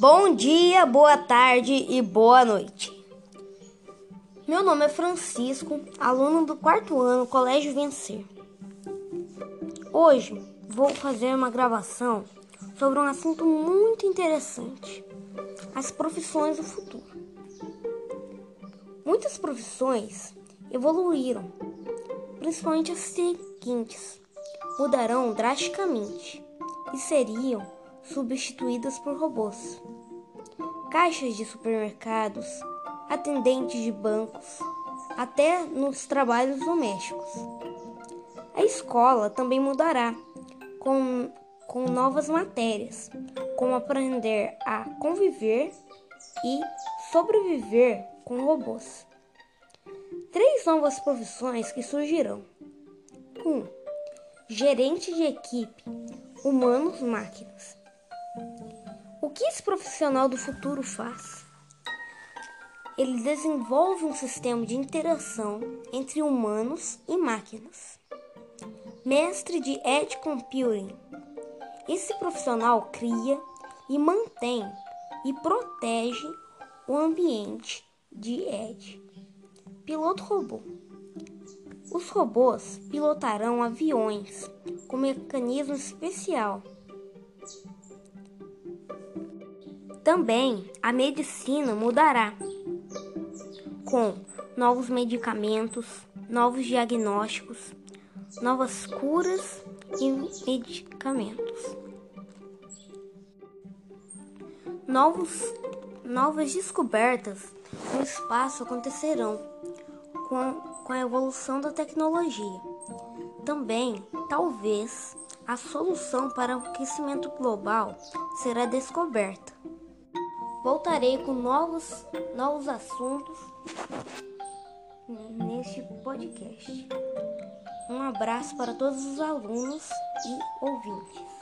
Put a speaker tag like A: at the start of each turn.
A: Bom dia, boa tarde e boa noite. Meu nome é Francisco, aluno do quarto ano Colégio Vencer. Hoje vou fazer uma gravação sobre um assunto muito interessante: as profissões do futuro. Muitas profissões evoluíram, principalmente as seguintes: mudarão drasticamente e seriam substituídas por robôs. Caixas de supermercados, atendentes de bancos, até nos trabalhos domésticos. A escola também mudará com, com novas matérias, como aprender a conviver e sobreviver com robôs. Três novas profissões que surgirão. 1. Um, gerente de equipe, humanos-máquinas. O que esse profissional do futuro faz? Ele desenvolve um sistema de interação entre humanos e máquinas. Mestre de Edge Computing. Esse profissional cria e mantém e protege o ambiente de Edge. Piloto robô. Os robôs pilotarão aviões com mecanismo especial Também a medicina mudará com novos medicamentos, novos diagnósticos, novas curas e medicamentos. Novos, novas descobertas no espaço acontecerão com, com a evolução da tecnologia. Também, talvez, a solução para o aquecimento global será descoberta. Voltarei com novos, novos assuntos neste podcast. Um abraço para todos os alunos e ouvintes.